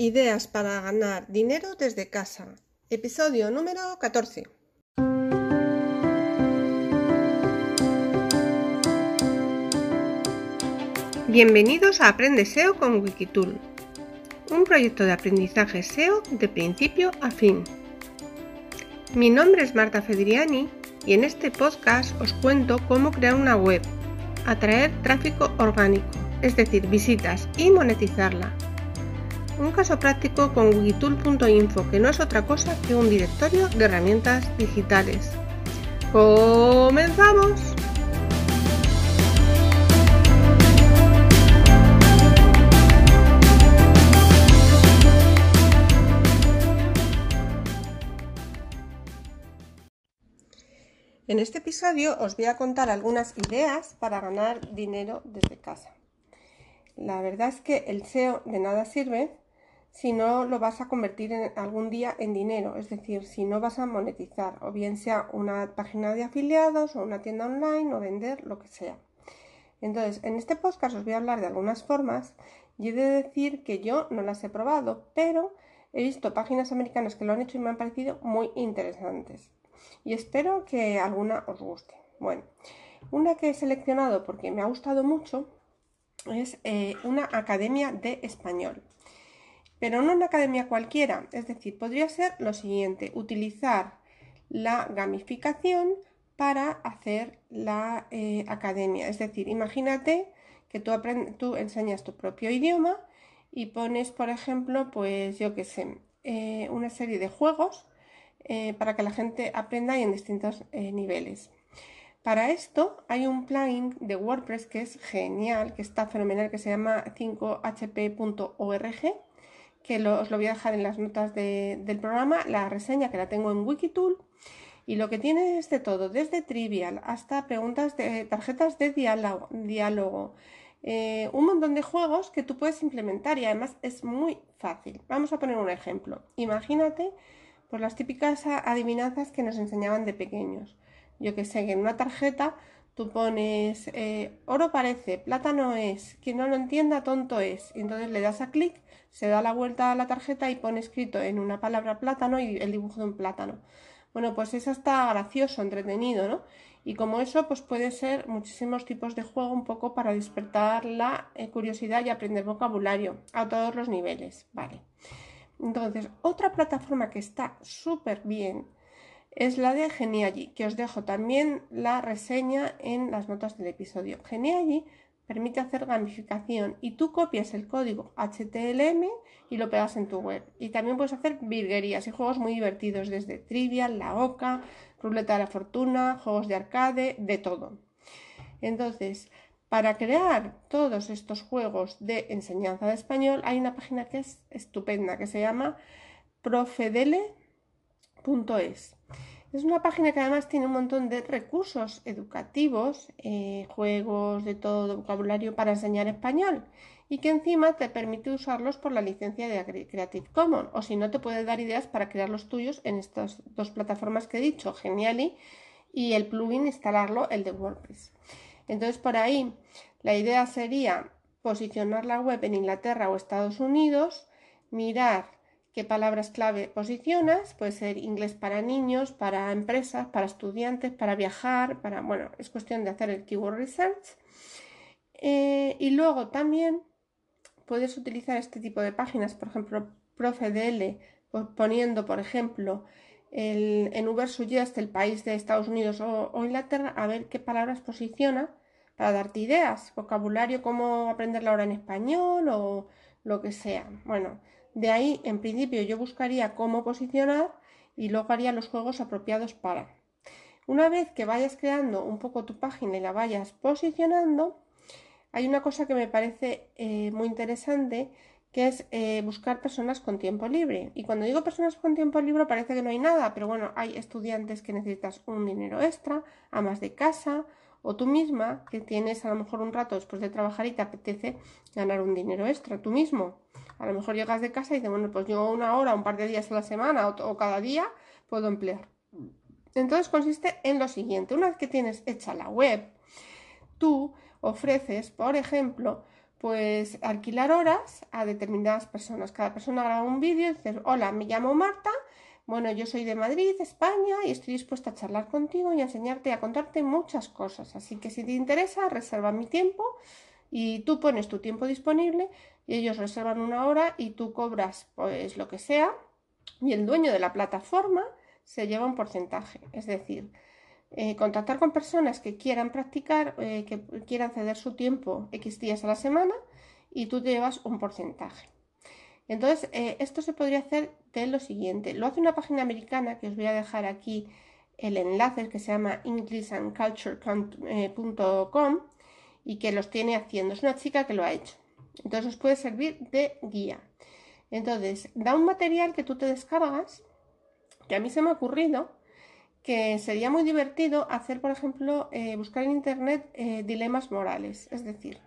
Ideas para ganar dinero desde casa. Episodio número 14. Bienvenidos a Aprende SEO con Wikitool, un proyecto de aprendizaje SEO de principio a fin. Mi nombre es Marta Fedriani y en este podcast os cuento cómo crear una web, atraer tráfico orgánico, es decir, visitas y monetizarla un caso práctico con wikitool.info, que no es otra cosa que un directorio de herramientas digitales. ¡Comenzamos! En este episodio os voy a contar algunas ideas para ganar dinero desde casa. La verdad es que el SEO de nada sirve si no lo vas a convertir en algún día en dinero, es decir, si no vas a monetizar, o bien sea una página de afiliados o una tienda online o vender lo que sea. Entonces, en este podcast os voy a hablar de algunas formas y he de decir que yo no las he probado, pero he visto páginas americanas que lo han hecho y me han parecido muy interesantes. Y espero que alguna os guste. Bueno, una que he seleccionado porque me ha gustado mucho es eh, una academia de español pero no una academia cualquiera. Es decir, podría ser lo siguiente, utilizar la gamificación para hacer la eh, academia. Es decir, imagínate que tú, enseñas tu propio idioma y pones, por ejemplo, pues yo qué sé, eh, una serie de juegos eh, para que la gente aprenda en distintos niveles. Para esto hay un plugin de WordPress que es genial, que está fenomenal, que se llama 5hp.org que os lo voy a dejar en las notas del programa, la reseña que la tengo en Wikitool. Y lo que tiene es de todo, desde trivial hasta preguntas de tarjetas de diálogo, eh, un montón de juegos que tú puedes implementar y además es muy fácil. Vamos a poner un ejemplo. Imagínate pues las típicas adivinanzas que nos enseñaban de pequeños. Yo que sé, que en una tarjeta tú pones eh, oro parece, plátano es, quien no lo entienda tonto es. Y entonces le das a clic se da la vuelta a la tarjeta y pone escrito en una palabra plátano y el dibujo de un plátano. Bueno, pues eso está gracioso, entretenido, ¿no? Y como eso, pues puede ser muchísimos tipos de juego un poco para despertar la eh, curiosidad y aprender vocabulario a todos los niveles, ¿vale? Entonces, otra plataforma que está súper bien es la de Genially, que os dejo también la reseña en las notas del episodio. Genially permite hacer gamificación y tú copias el código HTML y lo pegas en tu web. Y también puedes hacer virguerías y juegos muy divertidos desde Trivial, La Oca, Ruleta de la Fortuna, juegos de arcade, de todo. Entonces, para crear todos estos juegos de enseñanza de español hay una página que es estupenda que se llama profedele.es. Es una página que además tiene un montón de recursos educativos, eh, juegos de todo vocabulario para enseñar español y que encima te permite usarlos por la licencia de Creative Commons o si no te puede dar ideas para crear los tuyos en estas dos plataformas que he dicho, Genially y el plugin instalarlo, el de WordPress. Entonces por ahí la idea sería posicionar la web en Inglaterra o Estados Unidos, mirar qué palabras clave posicionas, puede ser inglés para niños, para empresas, para estudiantes, para viajar, para, bueno, es cuestión de hacer el keyword research. Eh, y luego también puedes utilizar este tipo de páginas, por ejemplo, ProfeDL, pues poniendo, por ejemplo, el, en Uber Suggest el país de Estados Unidos o, o, Inglaterra, a ver qué palabras posiciona para darte ideas, vocabulario, cómo aprenderla ahora en español o lo que sea. Bueno, de ahí, en principio, yo buscaría cómo posicionar y luego haría los juegos apropiados para. Una vez que vayas creando un poco tu página y la vayas posicionando, hay una cosa que me parece eh, muy interesante que es eh, buscar personas con tiempo libre. Y cuando digo personas con tiempo libre parece que no hay nada, pero bueno, hay estudiantes que necesitas un dinero extra, amas de casa, o tú misma que tienes a lo mejor un rato después de trabajar y te apetece ganar un dinero extra, tú mismo. A lo mejor llegas de casa y dices, bueno, pues yo una hora, un par de días a la semana o, cada día puedo emplear. Entonces consiste en lo siguiente, una vez que tienes hecha la web, tú ofreces, por ejemplo, pues alquilar horas a determinadas personas. Cada persona graba un vídeo y dice, hola, me llamo Marta, bueno, yo soy de Madrid, España, y estoy dispuesta a charlar contigo y a enseñarte, a contarte muchas cosas. Así que si te interesa, reserva mi tiempo y tú pones tu tiempo disponible y ellos reservan una hora y tú cobras pues lo que sea y el dueño de la plataforma se lleva un porcentaje. Es decir, eh, contactar con personas que quieran practicar, eh, que quieran ceder su tiempo X días a la semana y tú te llevas un porcentaje. Entonces, eh, esto se podría hacer de lo siguiente. Lo hace una página americana que os voy a dejar aquí el enlace que se llama englishandculture.com y que los tiene haciendo. Es una chica que lo ha hecho. Entonces os puede servir de guía. Entonces, da un material que tú te descargas, que a mí se me ha ocurrido, que sería muy divertido hacer, por ejemplo, eh, buscar en Internet eh, dilemas morales. Es decir,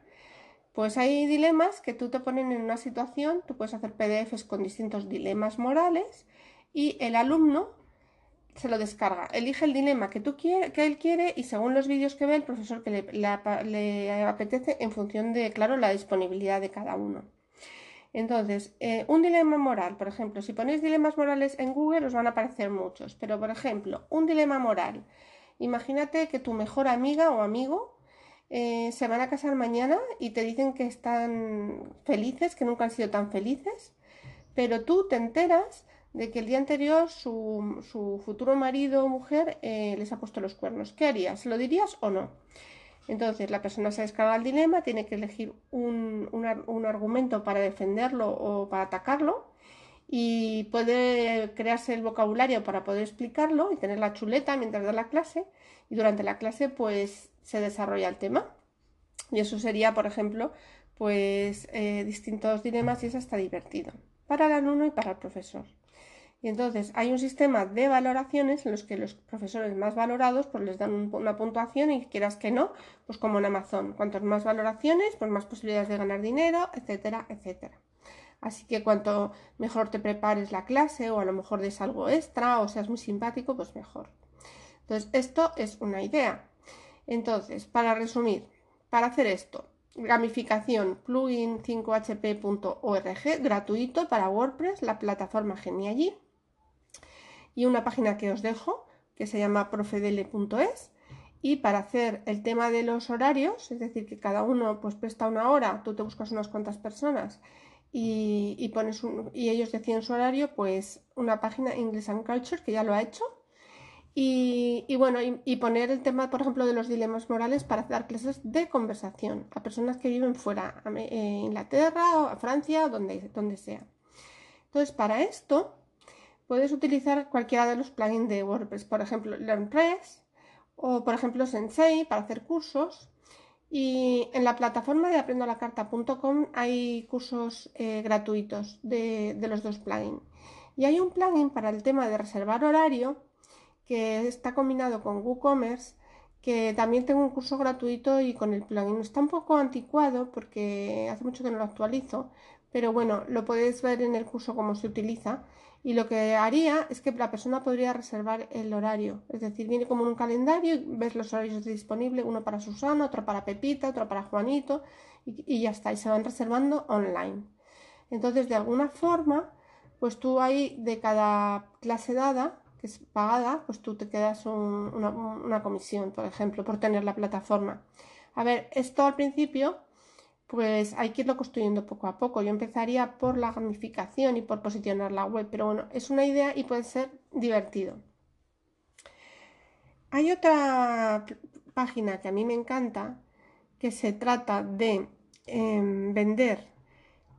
pues hay dilemas que tú te ponen en una situación, tú puedes hacer PDFs con distintos dilemas morales y el alumno se lo descarga, elige el dilema que, tú quiere, que él quiere y según los vídeos que ve el profesor que le, apetece en función de, claro, la disponibilidad de cada uno. Entonces, eh, un dilema moral, por ejemplo, si ponéis dilemas morales en Google os van a aparecer muchos, pero por ejemplo, un dilema moral. Imagínate que tu mejor amiga o amigo eh, se van a casar mañana y te dicen que están felices, que nunca han sido tan felices, pero tú te enteras de que el día anterior su, futuro marido o mujer eh, les ha puesto los cuernos. ¿Qué harías? ¿Lo dirías o no? Entonces la persona se descarga el dilema, tiene que elegir un, argumento para defenderlo o para atacarlo y puede crearse el vocabulario para poder explicarlo y tener la chuleta mientras da la clase y durante la clase pues se desarrolla el tema. Y eso sería, por ejemplo, pues eh, distintos dilemas y eso está divertido para el alumno y para el profesor. Y entonces hay un sistema de valoraciones en los que los profesores más valorados pues les dan una puntuación y quieras que no, pues como en Amazon, cuantas más valoraciones, pues más posibilidades de ganar dinero, etcétera, etcétera. Así que cuanto mejor te prepares la clase o a lo mejor des algo extra o seas muy simpático, pues mejor. Entonces, esto es una idea. Entonces, para resumir, para hacer esto, gamificación plugin5hp.org gratuito para WordPress, la plataforma Geniallí y una página que os dejo que se llama profedele.es y para hacer el tema de los horarios, es decir, que cada uno pues presta una hora, tú te buscas unas cuantas personas y, pones y ellos deciden su horario, pues una página English and Culture que ya lo ha hecho y, bueno, y, poner el tema, por ejemplo, de los dilemas morales para dar clases de conversación a personas que viven fuera, a eh, Inglaterra, o a Francia, donde, donde sea. Entonces, para esto, puedes utilizar cualquiera de los plugins de WordPress, por ejemplo, LearnPress o, por ejemplo, Sensei para hacer cursos. Y en la plataforma de aprendolacarta.com hay cursos eh, gratuitos de, de los dos plugins. Y hay un plugin para el tema de reservar horario que está combinado con WooCommerce, que también tengo un curso gratuito y con el plugin. Está un poco anticuado porque hace mucho que no lo actualizo, pero bueno, lo podéis ver en el curso cómo se utiliza. Y lo que haría es que la persona podría reservar el horario. Es decir, viene como un calendario, ves los horarios disponibles, uno para Susana, otro para Pepita, otro para Juanito, y, y ya está, y se van reservando online. Entonces, de alguna forma, pues tú ahí de cada clase dada que es pagada, pues tú te quedas una, comisión, por ejemplo, por tener la plataforma. A ver, esto al principio, pues hay que irlo construyendo poco a poco. Yo empezaría por la gamificación y por posicionar la web, pero bueno, es una idea y puede ser divertido. Hay otra página que a mí me encanta, que se trata de em, vender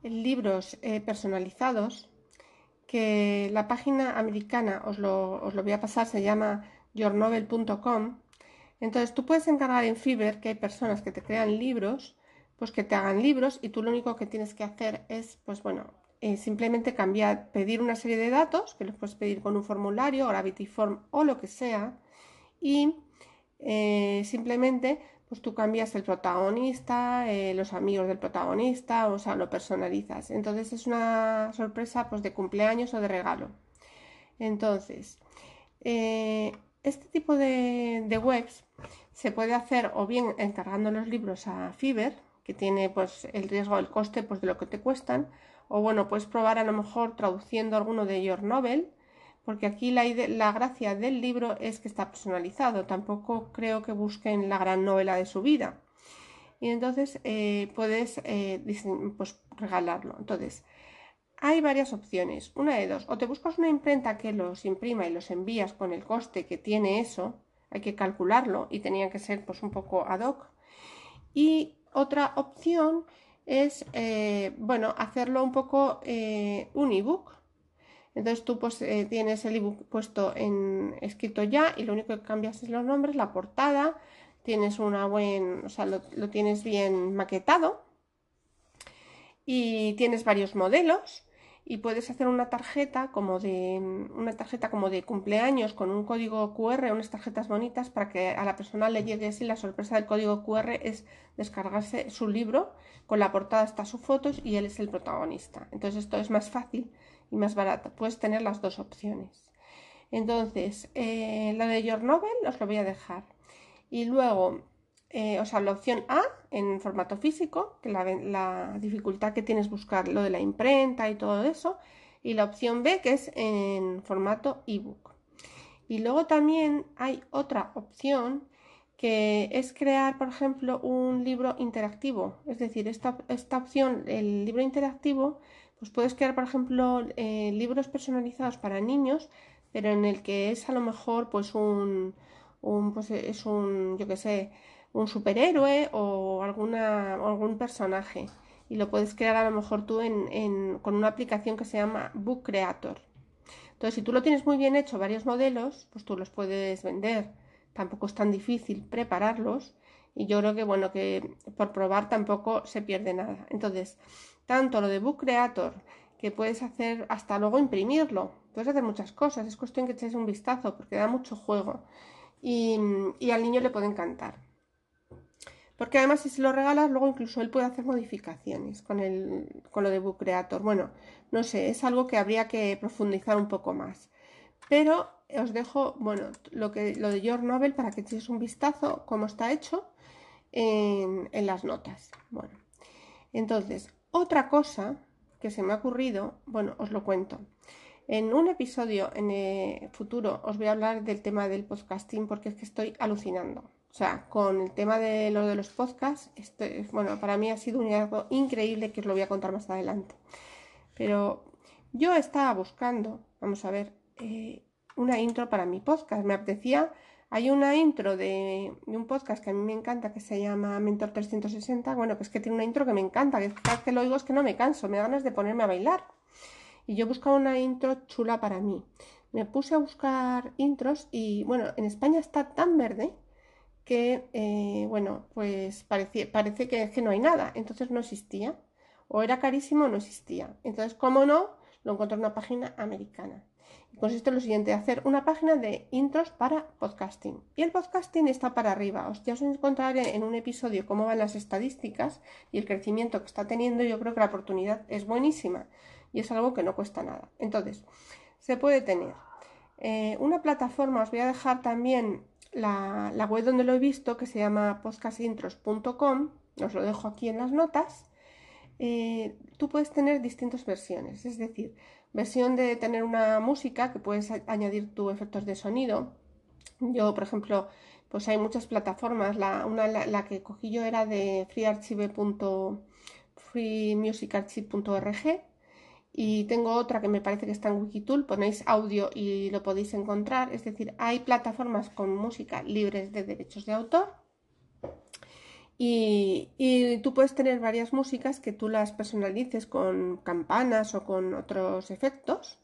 libros eh, personalizados que la página americana, os lo, voy a pasar, se llama yournovel.com. Entonces tú puedes encargar en Fiverr que hay personas que te crean libros, pues que te hagan libros y tú lo único que tienes que hacer es, pues bueno, eh, simplemente cambiar, pedir una serie de datos, que los puedes pedir con un formulario, Gravity Form o lo que sea, y eh, simplemente pues tú cambias el protagonista, eh, los amigos del protagonista, o sea, lo personalizas. Entonces es una sorpresa pues de cumpleaños o de regalo. Entonces, este tipo de, webs se puede hacer o bien encargando los libros a Fiverr, que tiene pues el riesgo, el coste pues de lo que te cuestan. O bueno, puedes probar a lo mejor traduciendo alguno de Your Novel, porque aquí la, la gracia del libro es que está personalizado. Tampoco creo que busquen la gran novela de su vida. Y entonces eh, puedes eh, pues, regalarlo. Entonces, hay varias opciones. Una de dos. O te buscas una imprenta que los imprima y los envías con el coste que tiene eso. Hay que calcularlo y tenía que ser pues un poco ad hoc. Y otra opción es, eh, bueno, hacerlo un poco eh, un ebook. Entonces tú pues eh, tienes el ebook puesto en escrito ya y lo único que cambias es los nombres, la portada, tienes una buen, o sea, lo, lo tienes bien maquetado. Y tienes varios modelos y puedes hacer una tarjeta como de una tarjeta como de cumpleaños con un código QR, unas tarjetas bonitas para que a la persona le llegue así la sorpresa del código QR es descargarse su libro, con la portada está su fotos y él es el protagonista. Entonces esto es más fácil y más barato. Puedes tener las dos opciones. Entonces, eh, la de Your Novel os lo voy a dejar. Y luego eh, o sea, la opción A en formato físico, que la, dificultad que tienes buscar lo de la imprenta y todo eso, y la opción B que es en formato ebook. Y luego también hay otra opción que es crear, por ejemplo, un libro interactivo. Es decir, esta, esta opción, el libro interactivo, pues puedes crear, por ejemplo, eh, libros personalizados para niños, pero en el que es a lo mejor, pues un, un pues es un, yo qué sé, un superhéroe o alguna, algún personaje y lo puedes crear a lo mejor tú en, con una aplicación que se llama Book Creator. Entonces, si tú lo tienes muy bien hecho, varios modelos, pues tú los puedes vender. Tampoco es tan difícil prepararlos y yo creo que, bueno, que por probar tampoco se pierde nada. Entonces, tanto lo de Book Creator, que puedes hacer hasta luego imprimirlo, puedes hacer muchas cosas, es cuestión que eches un vistazo porque da mucho juego y, y al niño le puede encantar. Porque además si se lo regalas, luego incluso él puede hacer modificaciones con, el, con lo de Book Creator. Bueno, no sé, es algo que habría que profundizar un poco más. Pero os dejo, bueno, lo, que, lo de Your Novel para que echéis un vistazo cómo está hecho en, en las notas. Bueno, entonces, otra cosa que se me ha ocurrido, bueno, os lo cuento. En un episodio en el futuro os voy a hablar del tema del podcasting porque es que estoy alucinando. O sea, con el tema de lo de los podcasts, este, bueno, para mí ha sido un algo increíble que os lo voy a contar más adelante. Pero yo estaba buscando, vamos a ver, eh, una intro para mi podcast. Me apetecía, hay una intro de, un podcast que a mí me encanta que se llama Mentor 360. Bueno, que es que tiene una intro que me encanta, que cada vez que lo oigo es que no me canso, me da ganas de ponerme a bailar. Y yo buscaba una intro chula para mí. Me puse a buscar intros y bueno, en España está tan verde que, eh, bueno, pues parece, que, que no hay nada, entonces no existía, o era carísimo no existía. Entonces, como no, lo encontré en una página americana. Consiste en lo siguiente, hacer una página de intros para podcasting. Y el podcasting está para arriba. Os, ya os encontraré en un episodio cómo van las estadísticas y el crecimiento que está teniendo. Yo creo que la oportunidad es buenísima y es algo que no cuesta nada. Entonces, se puede tener eh, una plataforma, os voy a dejar también la, web donde lo he visto, que se llama podcastintros.com, os lo dejo aquí en las notas, eh, tú puedes tener distintas versiones, es decir, versión de tener una música que puedes añadir tus efectos de sonido. Yo, por ejemplo, pues hay muchas plataformas, la, una, la, que cogí yo era de freemusicarchive.org y tengo otra que me parece que está en Wikitool, ponéis audio y lo podéis encontrar, es decir, hay plataformas con música libres de derechos de autor y, tú puedes tener varias músicas que tú las personalices con campanas o con otros efectos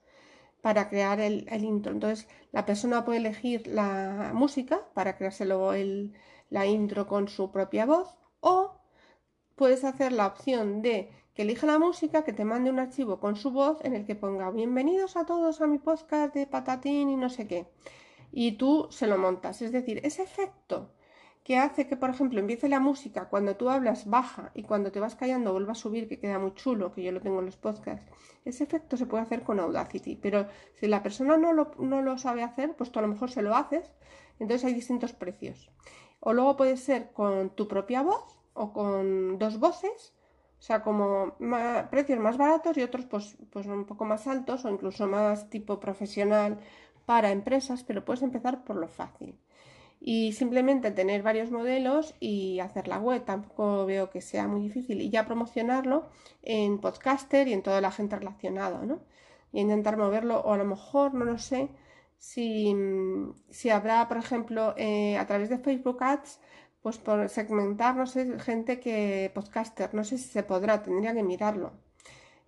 para crear el, intro. Entonces la persona puede elegir la música para creárselo el, la intro con su propia voz o puedes hacer la opción de que elija la música, que te mande un archivo con su voz en el que ponga bienvenidos a todos a mi podcast de patatín y no sé qué. Y tú se lo montas. Es decir, ese efecto que hace que, por ejemplo, empiece la música cuando tú hablas baja y cuando te vas callando vuelva a subir, que queda muy chulo, que yo lo tengo en los podcasts. Ese efecto se puede hacer con Audacity, pero si la persona no lo, no lo sabe hacer, pues tú a lo mejor se lo haces, entonces hay distintos precios. O luego puede ser con tu propia voz o con dos voces, o sea, como precios más baratos y otros pues, pues un poco más altos o incluso más tipo profesional para empresas, pero puedes empezar por lo fácil. Y simplemente tener varios modelos y hacer la web, tampoco veo que sea muy difícil. Y ya promocionarlo en podcaster y en toda la gente relacionada, ¿no? Y intentar moverlo, o a lo mejor, no lo sé, si, si habrá, por ejemplo, eh, a través de Facebook Ads, pues por segmentar, no sé, gente que podcaster, no sé si se podrá, tendría que mirarlo.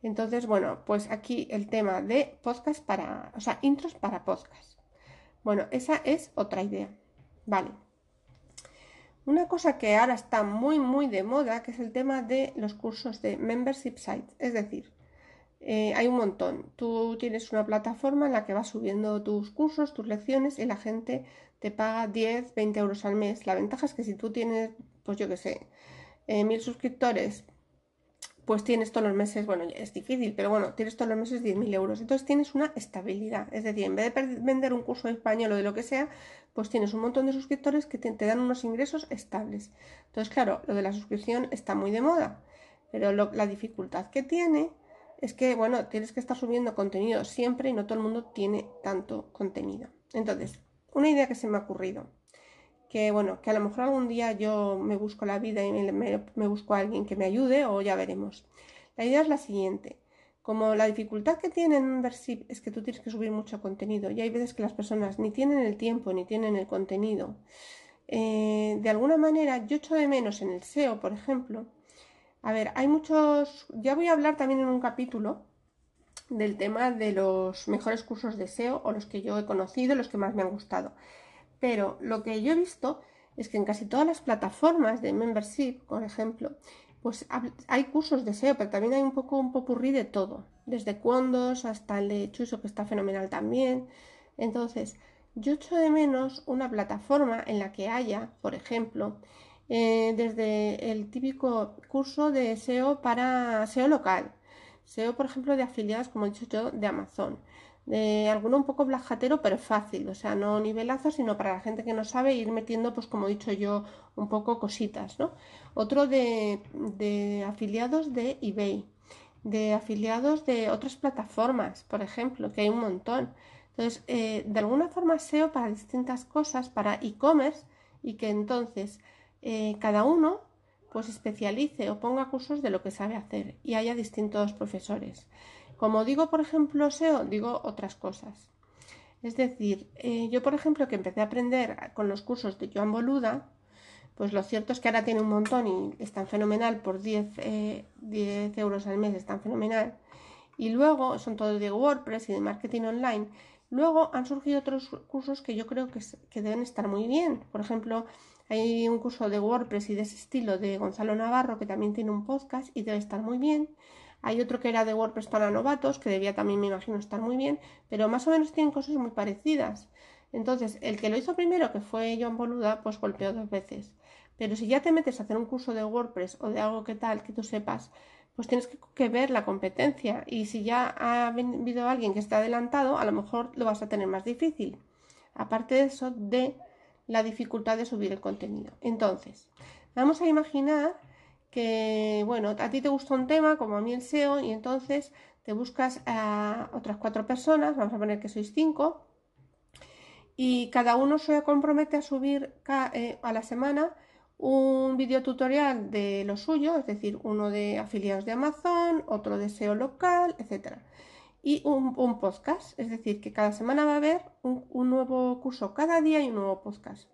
Entonces, bueno, pues aquí el tema de podcast para, o sea, intros para podcast. Bueno, esa es otra idea. Vale. Una cosa que ahora está muy, muy de moda, que es el tema de los cursos de membership sites. Es decir, eh, hay un montón. Tú tienes una plataforma en la que vas subiendo tus cursos, tus lecciones y la gente te paga 10, 20 euros al mes. La ventaja es que si tú tienes, pues yo qué sé, eh, mil suscriptores, pues tienes todos los meses, bueno, es difícil, pero bueno, tienes todos los meses 10.000 euros. Entonces tienes una estabilidad. Es decir, en vez de vender un curso de español o de lo que sea, pues tienes un montón de suscriptores que te, dan unos ingresos estables. Entonces, claro, lo de la suscripción está muy de moda, pero la dificultad que tiene es que, bueno, tienes que estar subiendo contenido siempre y no todo el mundo tiene tanto contenido. Entonces, una idea que se me ha ocurrido, que bueno, que a lo mejor algún día yo me busco la vida y me, busco a alguien que me ayude o ya veremos. La idea es la siguiente. Como la dificultad que tiene en Membership es que tú tienes que subir mucho contenido y hay veces que las personas ni tienen el tiempo ni tienen el contenido, eh, de alguna manera yo echo de menos en el SEO, por ejemplo, a ver, hay muchos, ya voy a hablar también en un capítulo del tema de los mejores cursos de SEO o los que yo he conocido, los que más me han gustado. Pero lo que yo he visto es que en casi todas las plataformas de membership, por ejemplo, pues hay cursos de SEO, pero también hay un poco un popurrí de todo, desde Condos hasta el de Chuso, que está fenomenal también. Entonces, yo echo de menos una plataforma en la que haya, por ejemplo, eh, desde el típico curso de SEO para SEO local, SEO, por ejemplo, de afiliadas, como he dicho yo, de Amazon, de alguno un poco blajatero, pero fácil, o sea, no nivelazo, sino para la gente que no sabe ir metiendo, pues como he dicho yo, un poco cositas, ¿no? Otro de, de afiliados de eBay, de afiliados de otras plataformas, por ejemplo, que hay un montón. Entonces, eh, de alguna forma SEO para distintas cosas, para e-commerce, y que entonces eh, cada uno pues especialice o ponga cursos de lo que sabe hacer y haya distintos profesores. Como digo, por ejemplo, SEO, digo otras cosas. Es decir, eh, yo, por ejemplo, que empecé a aprender con los cursos de Joan Boluda, pues lo cierto es que ahora tiene un montón y están fenomenal, por 10, 10 eh, euros al mes están fenomenal. Y luego son todos de WordPress y de marketing online. Luego han surgido otros cursos que yo creo que, que deben estar muy bien. Por ejemplo, hay un curso de WordPress y de ese estilo de Gonzalo Navarro que también tiene un podcast y debe estar muy bien. Hay otro que era de WordPress para novatos que debía también, me imagino, estar muy bien, pero más o menos tienen cosas muy parecidas. Entonces, el que lo hizo primero, que fue Joan Boluda, pues golpeó dos veces. Pero si ya te metes a hacer un curso de WordPress o de algo que tal, que tú sepas, pues tienes que, que, ver la competencia. Y si ya ha habido alguien que está adelantado, a lo mejor lo vas a tener más difícil. Aparte de eso, de la dificultad de subir el contenido. Entonces, vamos a imaginar que, bueno, a ti te gusta un tema, como a mí el SEO, y entonces te buscas a otras cuatro personas, vamos a poner que sois cinco, y cada uno se compromete a subir eh, a la semana un video tutorial de lo suyo, es decir, uno de afiliados de Amazon, otro de SEO local, etcétera y un, podcast. Es decir, que cada semana va a haber un, nuevo curso, cada día hay un nuevo podcast.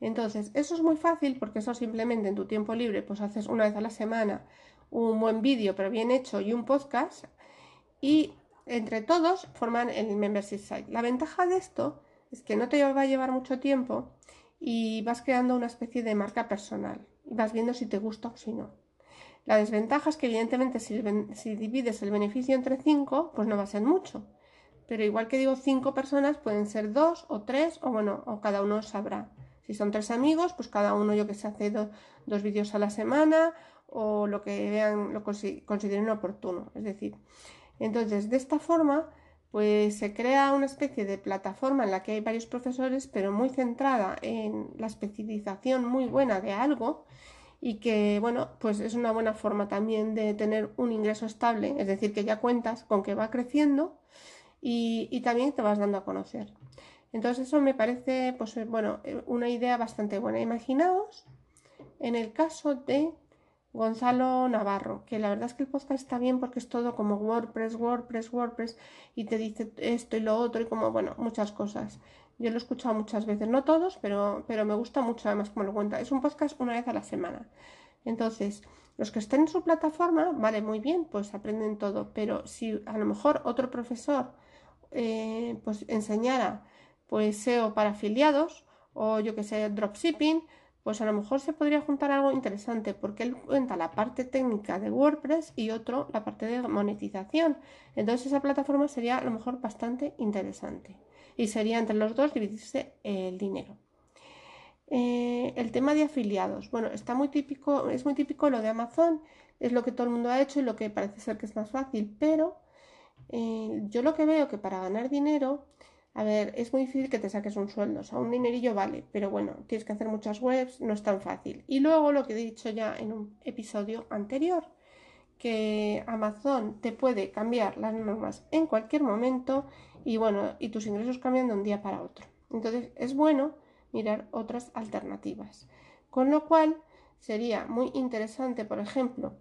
Entonces, eso es muy fácil porque eso simplemente en tu tiempo libre, pues haces una vez a la semana un buen vídeo, pero bien hecho, y un podcast. Y entre todos forman el membership site. La ventaja de esto es que no te va a llevar mucho tiempo y vas creando una especie de marca personal. Y vas viendo si te gusta o si no. La desventaja es que evidentemente si, divides el beneficio entre 5, pues no va a ser mucho. Pero igual que digo 5 personas, pueden ser 2 o 3 o bueno, o cada uno sabrá. Si son tres amigos, pues cada uno yo que sé hace dos vídeos a la semana o lo que vean, lo consideren oportuno. Es decir, entonces de esta forma pues se crea una especie de plataforma en la que hay varios profesores, pero muy centrada en la especialización muy buena de algo y que, bueno, pues es una buena forma también de tener un ingreso estable, es decir, que ya cuentas con que va creciendo y, y también te vas dando a conocer. Entonces eso me parece, pues bueno, una idea bastante buena. Imaginaos en el caso de Gonzalo Navarro, que la verdad es que el podcast está bien porque es todo como WordPress, WordPress, WordPress y te dice esto y lo otro y como, bueno, muchas cosas. Yo lo he escuchado muchas veces, no todos, pero, pero me gusta mucho además como lo cuenta. Es un podcast una vez a la semana. Entonces, los que estén en su plataforma, vale, muy bien, pues aprenden todo, pero si a lo mejor otro profesor eh, pues enseñara pues SEO para afiliados o yo que sé, dropshipping, pues a lo mejor se podría juntar algo interesante porque él cuenta la parte técnica de WordPress y otro la parte de monetización. Entonces esa plataforma sería a lo mejor bastante interesante y sería entre los dos dividirse el dinero. Eh, el tema de afiliados, bueno, está muy típico, es muy típico lo de Amazon, es lo que todo el mundo ha hecho y lo que parece ser que es más fácil, pero eh, yo lo que veo que para ganar dinero a ver, es muy difícil que te saques un sueldo, o sea, un dinerillo vale, pero bueno, tienes que hacer muchas webs, no es tan fácil. Y luego lo que he dicho ya en un episodio anterior, que Amazon te puede cambiar las normas en cualquier momento y bueno, y tus ingresos cambian de un día para otro. Entonces es bueno mirar otras alternativas. Con lo cual sería muy interesante, por ejemplo,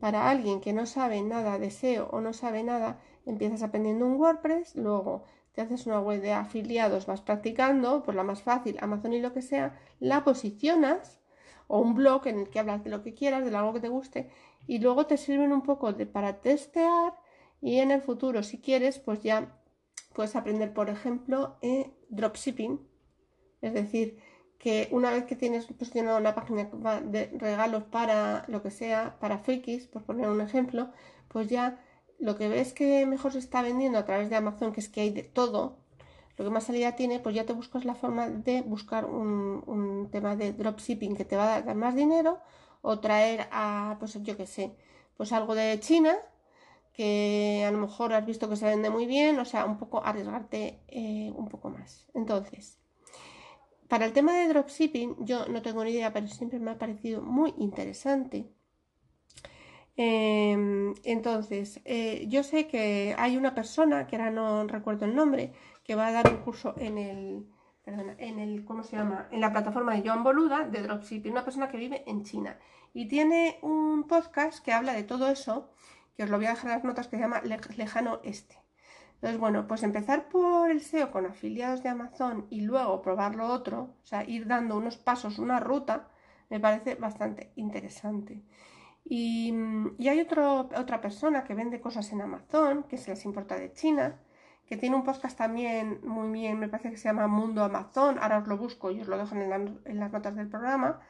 para alguien que no sabe nada de SEO o no sabe nada, empiezas aprendiendo un WordPress, luego te haces una web de afiliados, vas practicando, pues la más fácil, Amazon y lo que sea, la posicionas o un blog en el que hablas de lo que quieras, de algo que te guste, y luego te sirven un poco de, para testear y en el futuro, si quieres, pues ya puedes aprender, por ejemplo, eh, dropshipping, es decir, que una vez que tienes una página de regalos para lo que sea, para frikis, por poner un ejemplo, pues ya lo que ves que mejor se está vendiendo a través de Amazon, que es que hay de todo, lo que más salida tiene, pues ya te buscas la forma de buscar un, tema de dropshipping que te va a dar más dinero o traer a, pues yo qué sé, pues algo de China que a lo mejor has visto que se vende muy bien, o sea, un poco arriesgarte eh, un poco más. Entonces, para el tema de dropshipping, yo no tengo ni idea, pero siempre me ha parecido muy interesante Em, entonces, eh, yo sé que hay una persona, que ahora no recuerdo el nombre, que va a dar un curso en el, en el, ¿cómo se llama? En la plataforma de John Boluda de Dropshipping, una persona que vive en China. Y tiene un podcast que habla de todo eso, que os lo voy a dejar en las notas, que se llama Lejano Este. Entonces, bueno, pues empezar por el SEO con afiliados de Amazon y luego probar lo otro, o sea, ir dando unos pasos, una ruta, me parece bastante interesante. Y, hay otra persona que vende cosas en Amazon, que se las importa de China, que tiene un podcast también muy bien, me parece que se llama Mundo Amazon, ahora os lo busco y os lo dejo en, en las notas del programa,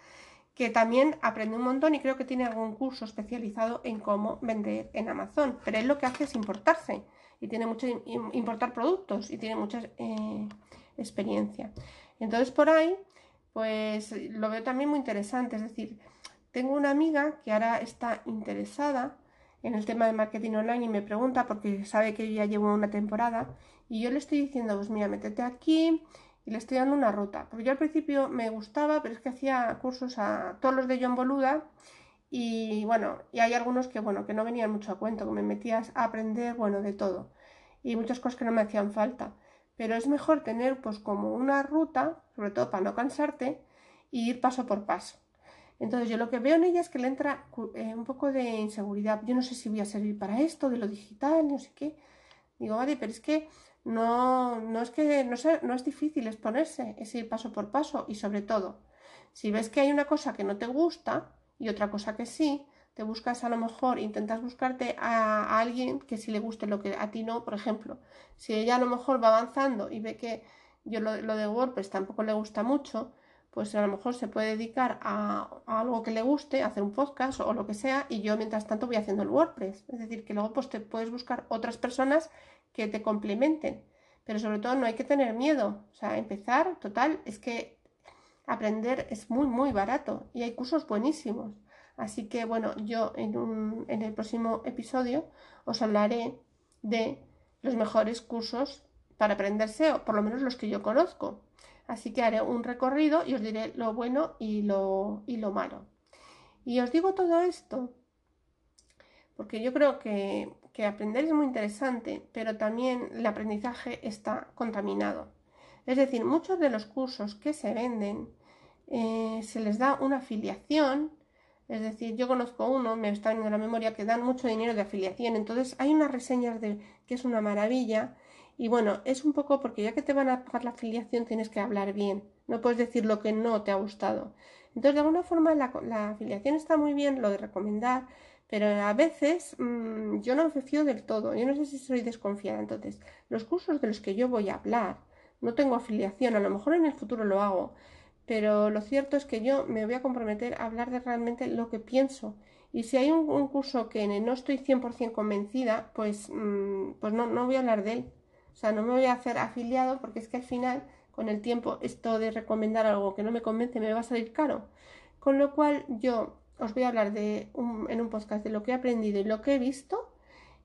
que también aprende un montón y creo que tiene algún curso especializado en cómo vender en Amazon, pero él lo que hace es importarse y tiene mucho importar productos y tiene mucha eh, experiencia. Entonces por ahí, pues lo veo también muy interesante, es decir, tengo una amiga que ahora está interesada en el tema de marketing online y me pregunta porque sabe que ya llevo una temporada y yo le estoy diciendo, pues mira, métete aquí y le estoy dando una ruta. Porque yo al principio me gustaba, pero es que hacía cursos a todos los de John Boluda y bueno, y hay algunos que bueno, que no venían mucho a cuento, que me metías a aprender, bueno, de todo y muchas cosas que no me hacían falta. Pero es mejor tener pues como una ruta, sobre todo para no cansarte, y ir paso por paso. Entonces yo lo que veo en ella es que le entra eh, un poco de inseguridad. Yo no sé si voy a servir para esto, de lo digital, no sé qué. Digo, vale, pero es que no, no es que no, sé, no es difícil exponerse, es ir paso por paso y sobre todo, si ves que hay una cosa que no te gusta y otra cosa que sí, te buscas a lo mejor, intentas buscarte a, alguien que sí le guste lo que a ti no, por ejemplo. Si ella a lo mejor va avanzando y ve que yo lo, lo de WordPress tampoco le gusta mucho, pues a lo mejor se puede dedicar a, algo que le guste, hacer un podcast o lo que sea, y yo mientras tanto voy haciendo el WordPress. Es decir, que luego pues te puedes buscar otras personas que te complementen. Pero sobre todo no hay que tener miedo. O sea, empezar, total, es que aprender es muy, muy barato y hay cursos buenísimos. Así que bueno, yo en, un, en el próximo episodio os hablaré de los mejores cursos para aprender SEO, por lo menos los que yo conozco. Así que haré un recorrido y os diré lo bueno y lo, y lo malo. Y os digo todo esto porque yo creo que, aprender es muy interesante, pero también el aprendizaje está contaminado. Es decir, muchos de los cursos que se venden eh, se les da una afiliación, es decir, yo conozco uno, me está viniendo la memoria, que dan mucho dinero de afiliación, entonces hay unas reseñas de que es una maravilla y bueno, es un poco porque ya que te van a pagar la afiliación tienes que hablar bien, no puedes decir lo que no te ha gustado. Entonces, de alguna forma la afiliación está muy bien, lo de recomendar, pero a veces mm, yo no me fío del todo, yo no sé si soy desconfiada. Entonces, los cursos de los que yo voy a hablar, no tengo afiliación, a lo mejor en el futuro lo hago, pero lo cierto es que yo me voy a comprometer a hablar de realmente lo que pienso. Y si hay un, curso que no estoy 100% convencida, pues, mm, pues no, no voy a hablar de él. O sea, no me voy a hacer afiliado porque es que al final, con el tiempo, esto de recomendar algo que no me convence me va a salir caro. Con lo cual yo os voy a hablar de en un podcast de lo que he aprendido y lo que he visto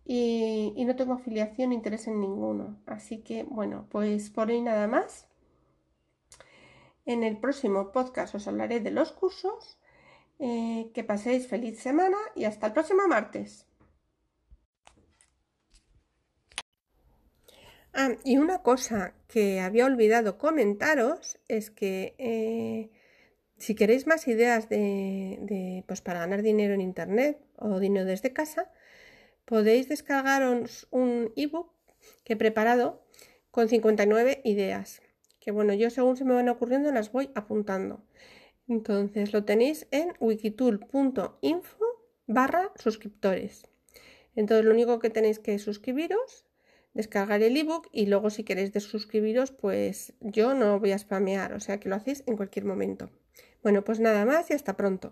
y, no tengo afiliación ni interés en ninguno. Así que bueno, pues por hoy nada más. En el próximo podcast os hablaré de los cursos. Eh, que paséis feliz semana y hasta el próximo martes. Ah, y una cosa que había olvidado comentaros es que eh, si queréis más ideas de, pues para ganar dinero en internet o dinero desde casa, podéis descargaros un ebook que he preparado con 59 ideas. Que bueno, yo según se me van ocurriendo las voy apuntando. Entonces lo tenéis en wikitool.info barra suscriptores. Entonces lo único que tenéis que suscribiros, descargar el ebook y luego si queréis desuscribiros, pues yo no voy a spamear, o sea que lo hacéis en cualquier momento. Bueno, pues nada más y hasta pronto.